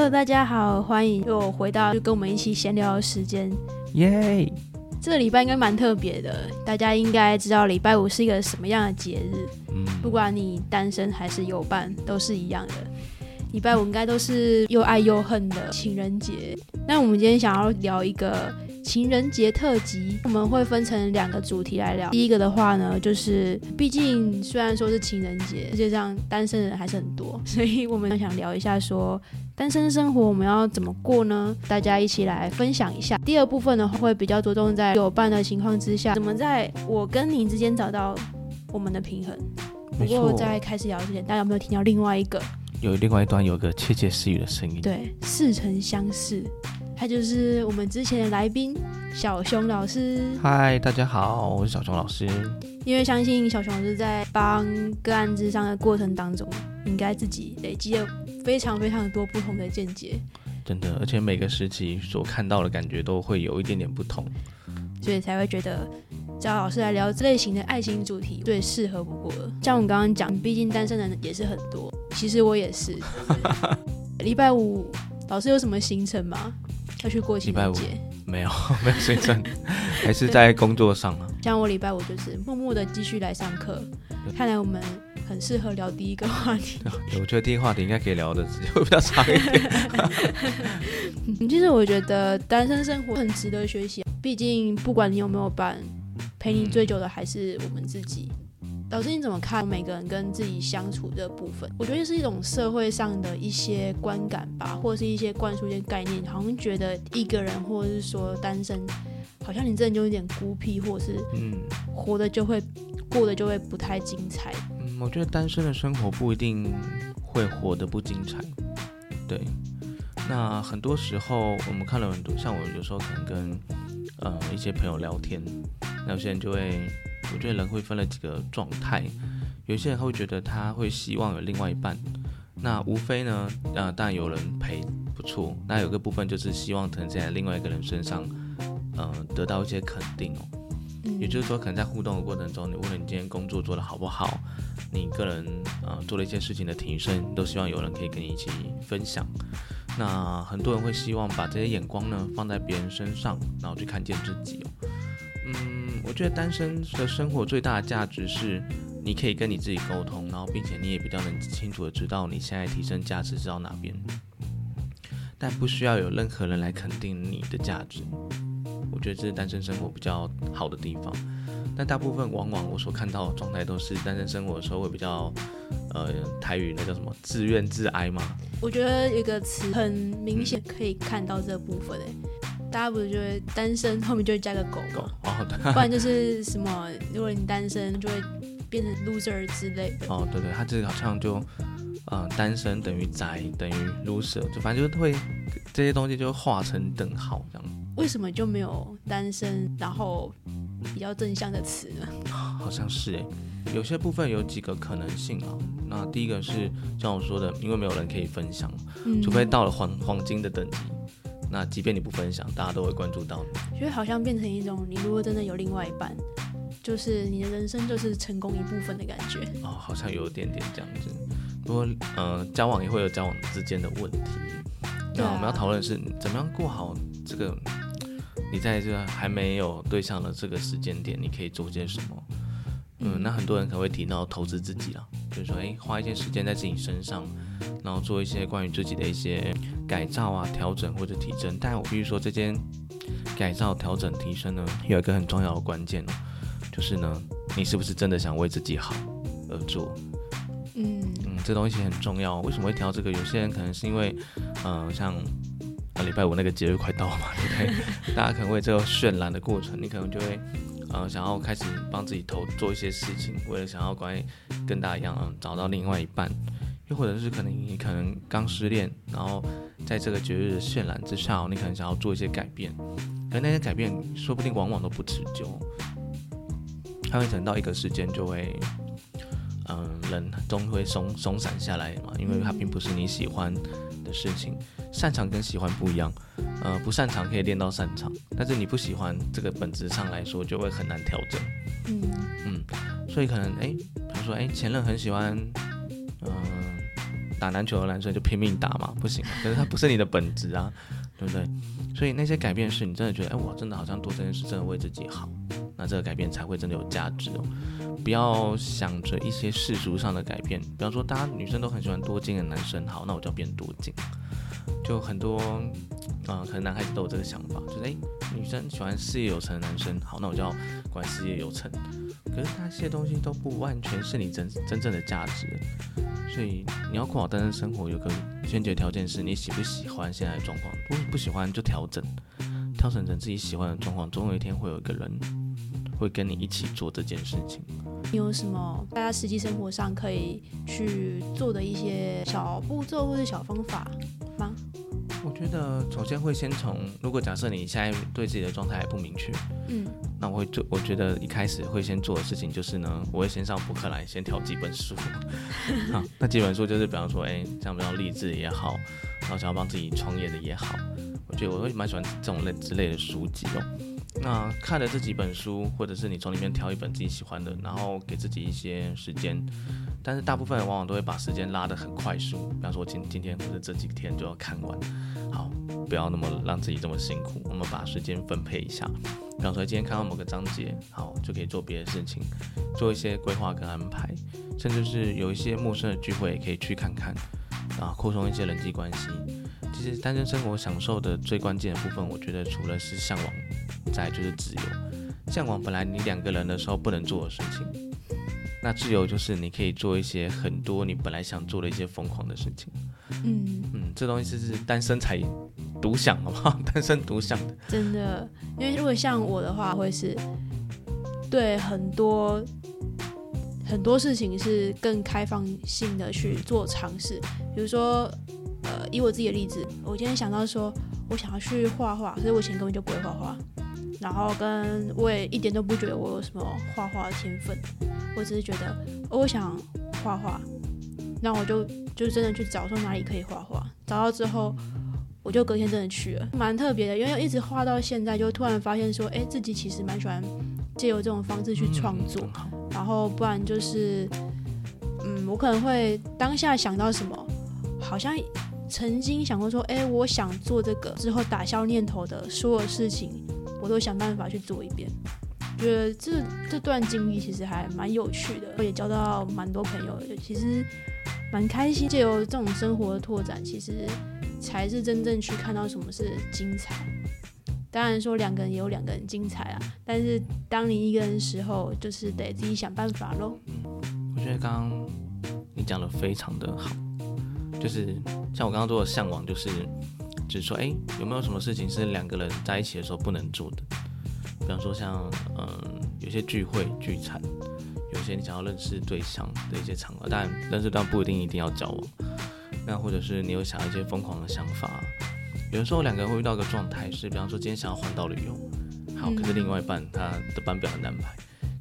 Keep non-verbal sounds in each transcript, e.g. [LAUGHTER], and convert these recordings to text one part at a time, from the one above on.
Hello，大家好，欢迎又回到就跟我们一起闲聊的时间。耶！这个礼拜应该蛮特别的，大家应该知道礼拜五是一个什么样的节日。嗯，不管你单身还是有伴，都是一样的。礼拜五应该都是又爱又恨的情人节。那我们今天想要聊一个情人节特辑，我们会分成两个主题来聊。第一个的话呢，就是毕竟虽然说是情人节，世界上单身的人还是很多，所以我们想聊一下说单身生活我们要怎么过呢？大家一起来分享一下。第二部分的话，会比较着重在有伴的情况之下，怎么在我跟你之间找到我们的平衡。不过在开始聊之前，大家有没有听到另外一个？有另外一端有个窃窃私语的声音。对，似曾相识，他就是我们之前的来宾小熊老师。嗨，大家好，我是小熊老师。因为相信小熊老师在帮个案智商的过程当中，应该自己累积了非常非常多不同的见解，真的，而且每个时期所看到的感觉都会有一点点不同。所以才会觉得找老师来聊这类型的爱情主题最适合不过了。像我们刚刚讲，毕竟单身的人也是很多，其实我也是 [LAUGHS] 礼拜五老师有什么行程吗？要去过情人节？没有，[LAUGHS] 没有水准，[LAUGHS] 还是在工作上啊。像我礼拜五就是默默的继续来上课，看来我们很适合聊第一个话题。我觉得第一个话题应该可以聊的时间会比较长一点。嗯 [LAUGHS] 其实我觉得单身生活很值得学习，毕竟不管你有没有伴，陪你最久的还是我们自己。老师，你怎么看每个人跟自己相处的部分？我觉得是一种社会上的一些观感吧，或者是一些灌输一些概念，好像觉得一个人或者是说单身，好像你真的就有点孤僻，或者是嗯活的就会过得就会不太精彩。嗯，我觉得单身的生活不一定会活得不精彩。对，那很多时候我们看了很多，像我有时候可能跟呃一些朋友聊天，那有些人就会，我觉得人会分了几个状态，有些人他会觉得他会希望有另外一半，那无非呢，呃，当然有人陪不错，那有个部分就是希望可能在另外一个人身上，呃，得到一些肯定哦。嗯也就是说，可能在互动的过程中，你无论你今天工作做得好不好，你个人呃做了一些事情的提升，都希望有人可以跟你一起分享。那很多人会希望把这些眼光呢放在别人身上，然后去看见自己哦。嗯，我觉得单身的生活最大的价值是，你可以跟你自己沟通，然后并且你也比较能清楚的知道你现在提升价值是到哪边，但不需要有任何人来肯定你的价值。我觉得这是单身生活比较好的地方。但大部分往往我所看到的状态都是单身生活的时候会比较，呃，台语那叫什么自怨自哀嘛。我觉得有一个词很明显可以看到这部分诶、大家不是就会单身 [LAUGHS] 后面就会加个狗狗嘛，哦，对不然就是什么，如果你单身就会变成 loser 之类的。哦，对对，他这个好像就，呃，单身等于宅等于 loser，就反正就会这些东西就画成等号这样。为什么就没有单身然后比较正向的词呢？[LAUGHS] 好像是哎，有些部分有几个可能性啊。那第一个是像我说的，因为没有人可以分享，嗯除非到了黄黄金的等级，那即便你不分享，大家都会关注到你。觉得好像变成一种，你如果真的有另外一半，就是你的人生就是成功一部分的感觉。哦，好像有点点这样子。不过，呃，交往也会有交往之间的问题。那我们要讨论的是怎么样过好这个，你在这个还没有对象的这个时间点，你可以做些什么？嗯，那很多人可能会提到投资自己了，就是说，诶，花一些时间在自己身上，然后做一些关于自己的一些改造啊、调整或者提升。但我必须说，这间改造、调整、提升呢，有一个很重要的关键哦，就是呢，你是不是真的想为自己好而做？嗯，嗯，这东西很重要。为什么会提到这个？有些人可能是因为，嗯、像呃礼拜五那个节日快到了嘛，对不对？[LAUGHS] 大家可能为这个渲染的过程，你可能就会，呃，想要开始帮自己投做一些事情，为了想要关跟大家一样，嗯，找到另外一半，又或者是可能你可能刚失恋，然后在这个节日的渲染之下，你可能想要做一些改变，可那些改变说不定往往都不持久，它会等到一个时间就会。嗯，人终会松松散下来嘛，因为它并不是你喜欢的事情。擅长跟喜欢不一样，呃，不擅长可以练到擅长，但是你不喜欢这个本质上来说就会很难调整。嗯嗯，所以可能哎，比如说哎，前任很喜欢，嗯、打篮球的男生就拼命打嘛，不行，[LAUGHS] 可是他不是你的本质啊，对不对？所以那些改变是你真的觉得，哎，我真的好像做这件事真的为自己好，那这个改变才会真的有价值哦。不要想着一些世俗上的改变，比方说大家女生都很喜欢多金的男生，好，那我就要变多金。就很多，啊，可能男孩子都有这个想法，就是哎，女生喜欢事业有成的男生，好，那我就要管事业有成。可是那些东西都不完全是你真真正的价值，所以你要过好单身生活，有个先决条件是你喜不喜欢现在的状况。如果不喜欢就调整，调整成自己喜欢的状况，总有一天会有一个人会跟你一起做这件事情。你有什么大家实际生活上可以去做的一些小步骤或者小方法吗？我觉得首先会先从，如果假设你现在对自己的状态还不明确，嗯，那我会做，我觉得一开始会先做的事情就是呢，我会先上博客来，先挑几本书。[LAUGHS] 好，那几本书就是比方说，哎，像比较励志也好，然后想要帮自己创业的也好，我觉得我会蛮喜欢这种类之类的书籍哦。那看了这几本书，或者是你从里面挑一本自己喜欢的，然后给自己一些时间，但是大部分人往往都会把时间拉得很快速，比方说今今天或者这几天就要看完，好，不要那么让自己这么辛苦，我们把时间分配一下，比方说今天看到某个章节，好，就可以做别的事情，做一些规划跟安排，甚至是有一些陌生的聚会也可以去看看，啊，扩充一些人际关系。其实单身生活享受的最关键的部分，我觉得除了是向往。再就是自由，向往本来你两个人的时候不能做的事情，那自由就是你可以做一些很多你本来想做的一些疯狂的事情。嗯嗯，这东西是单身才独享，好不好？单身独享的。真的，因为如果像我的话，会是对很多很多事情是更开放性的去做尝试，比如说，呃，以我自己的例子，我今天想到说我想要去画画，所以我以前根本就不会画画。然后跟我也一点都不觉得我有什么画画的天分，我只是觉得我想画画，那我就就真的去找说哪里可以画画，找到之后我就隔天真的去了，蛮特别的，因为一直画到现在，就突然发现说，哎，自己其实蛮喜欢借由这种方式去创作，然后不然就是，嗯，我可能会当下想到什么，好像曾经想过说，哎，我想做这个之后打消念头的所有事情。我都想办法去做一遍，觉得这这段经历其实还蛮有趣的，我也交到蛮多朋友的，其实蛮开心。借由这种生活的拓展，其实才是真正去看到什么是精彩。当然说两个人也有两个人精彩啊，但是当你一个人的时候，就是得自己想办法喽。我觉得刚刚你讲的非常的好，就是像我刚刚说的向往，就是。就是说，哎，有没有什么事情是两个人在一起的时候不能做的？比方说，像嗯，有些聚会聚餐，有些你想要认识对象的一些场合，但认识但不一定一定要交往。那或者是你有想要一些疯狂的想法，有的时候两个人会遇到一个状态是，比方说今天想要环岛旅游，好，可是另外一半他的班表很难排，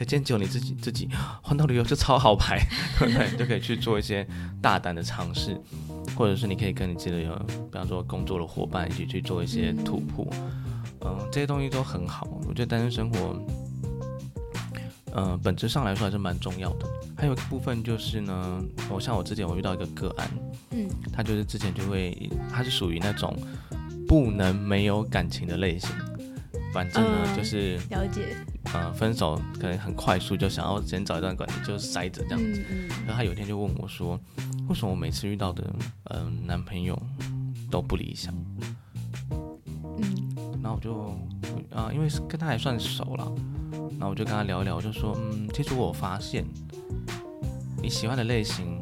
可今天只有你自己自己环岛旅游就超好排，对不对？你就可以去做一些大胆的尝试。或者是你可以跟你自己的，比方说工作的伙伴一起去做一些突破，嗯，这些东西都很好。我觉得单身生活，嗯，本质上来说还是蛮重要的。还有一个部分就是呢，我像我之前我遇到一个个案，嗯，他就是之前就会，他是属于那种不能没有感情的类型，反正呢就是了解，嗯，分手可能很快速，就想要先找一段关系就塞着这样子。然后他有一天就问我说。为什么我每次遇到的嗯男朋友都不理想？嗯，然后我就啊，因为跟他还算熟了，然后我就跟他聊一聊，我就说嗯，其实我发现你喜欢的类型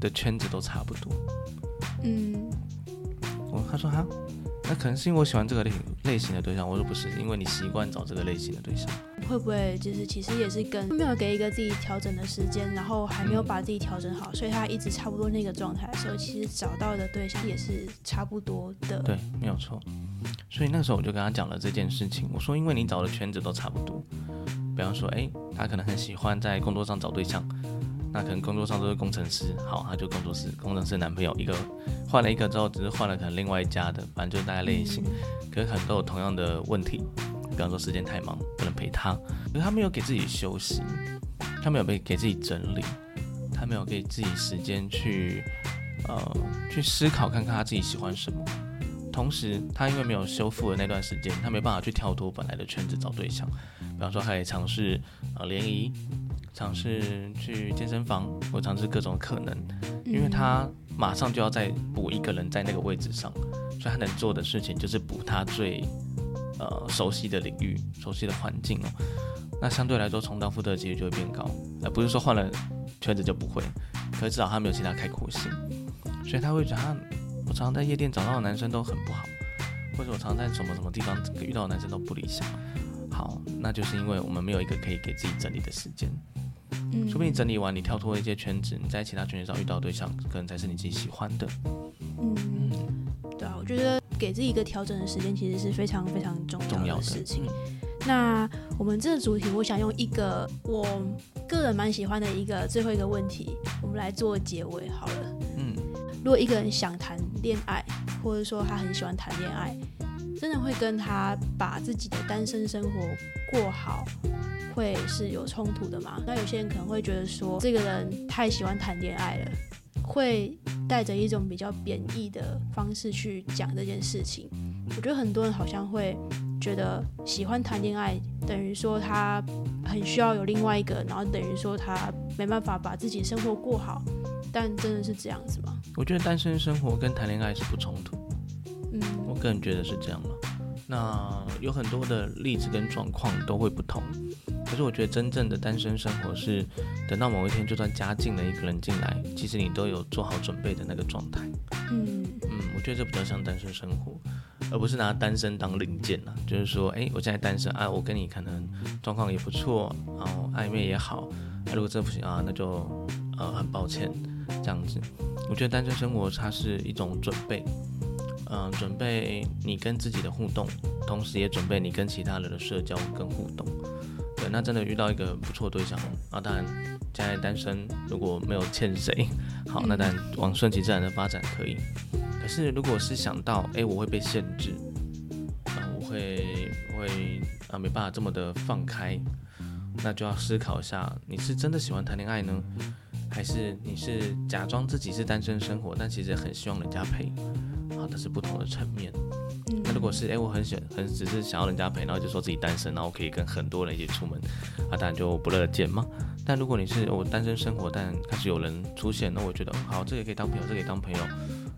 的圈子都差不多。嗯，我他说哈，那可能是因为我喜欢这个类类型的对象。我说不是，因为你习惯找这个类型的对象。会不会就是其实也是跟没有给一个自己调整的时间，然后还没有把自己调整好，所以他一直差不多那个状态的时候，其实找到的对象也是差不多的。对，没有错。所以那个时候我就跟他讲了这件事情，我说因为你找的圈子都差不多，比方说，哎，他可能很喜欢在工作上找对象，那可能工作上都是工程师，好，他就工作室工程师男朋友一个换了一个之后，只是换了可能另外一家的，反正就是大概类型，可是可能都有同样的问题。比方说时间太忙不能陪他，可是他没有给自己休息，他没有被给自己整理，他没有给自己时间去呃去思考看看他自己喜欢什么。同时，他因为没有修复的那段时间，他没办法去跳脱本来的圈子找对象。比方说，他可以尝试呃联谊，尝试去健身房，我尝试各种可能。因为他马上就要再补一个人在那个位置上，所以他能做的事情就是补他最呃熟悉的领域、熟悉的环境哦。那相对来说，重蹈覆辙的几率就会变高。而不是说换了圈子就不会，可是至少他没有其他开阔性，所以他会觉得他。我常常在夜店找到的男生都很不好，或者我常常在什么什么地方遇到的男生都不理想。好，那就是因为我们没有一个可以给自己整理的时间。嗯，说不定整理完，你跳脱一些圈子，你在其他圈子上遇到对象，可能才是你自己喜欢的。嗯，对啊，我觉得给自己一个调整的时间，其实是非常非常重要的事情。那我们这个主题，我想用一个我个人蛮喜欢的一个最后一个问题，我们来做结尾好了。嗯，如果一个人想谈。恋爱，或者说他很喜欢谈恋爱，真的会跟他把自己的单身生活过好，会是有冲突的嘛？那有些人可能会觉得说，这个人太喜欢谈恋爱了，会带着一种比较贬义的方式去讲这件事情。我觉得很多人好像会觉得，喜欢谈恋爱等于说他很需要有另外一个，然后等于说他没办法把自己生活过好。但真的是这样子吗？我觉得单身生活跟谈恋爱是不冲突。嗯，我个人觉得是这样了。那有很多的例子跟状况都会不同。可是我觉得真正的单身生活是等到某一天，就算加进了一个人进来，其实你都有做好准备的那个状态。嗯嗯，我觉得这比较像单身生活，而不是拿单身当零件啊。就是说，哎，我现在单身啊，我跟你可能状况也不错，然后暧昧也好。那如果这不行啊，那就呃很抱歉。这样子，我觉得单身生活它是一种准备，嗯，准备你跟自己的互动，同时也准备你跟其他人的社交跟互动。对，那真的遇到一个不错对象啊，当然现在单身如果没有欠谁，好，那当然往顺其自然的发展可以。可是如果是想到，哎，我会被限制，啊，我会会啊没办法这么的放开，那就要思考一下，你是真的喜欢谈恋爱呢？还是你是假装自己是单身生活，但其实很希望人家陪，啊，这是不同的层面。那如果是哎，我很想很只是想要人家陪，然后就说自己单身，然后可以跟很多人一起出门，啊，当然就不乐见嘛。但如果你是我单身生活，但开始有人出现，那我觉得好，这个可以当朋友，这个可以当朋友。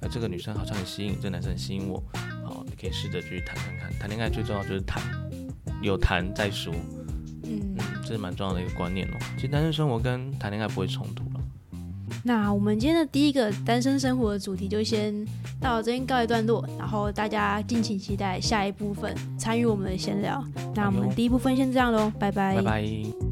哎，这个女生好像很吸引，这个男生很吸引我，好，你可以试着去谈看看。谈恋爱最重要就是谈，有谈再说。嗯，这是蛮重要的一个观念哦。其实单身生活跟谈恋爱不会冲突。那我们今天的第一个单身生活的主题就先到这边告一段落，然后大家敬请期待下一部分参与我们的闲聊。那我们第一部分先这样喽，拜拜。拜拜。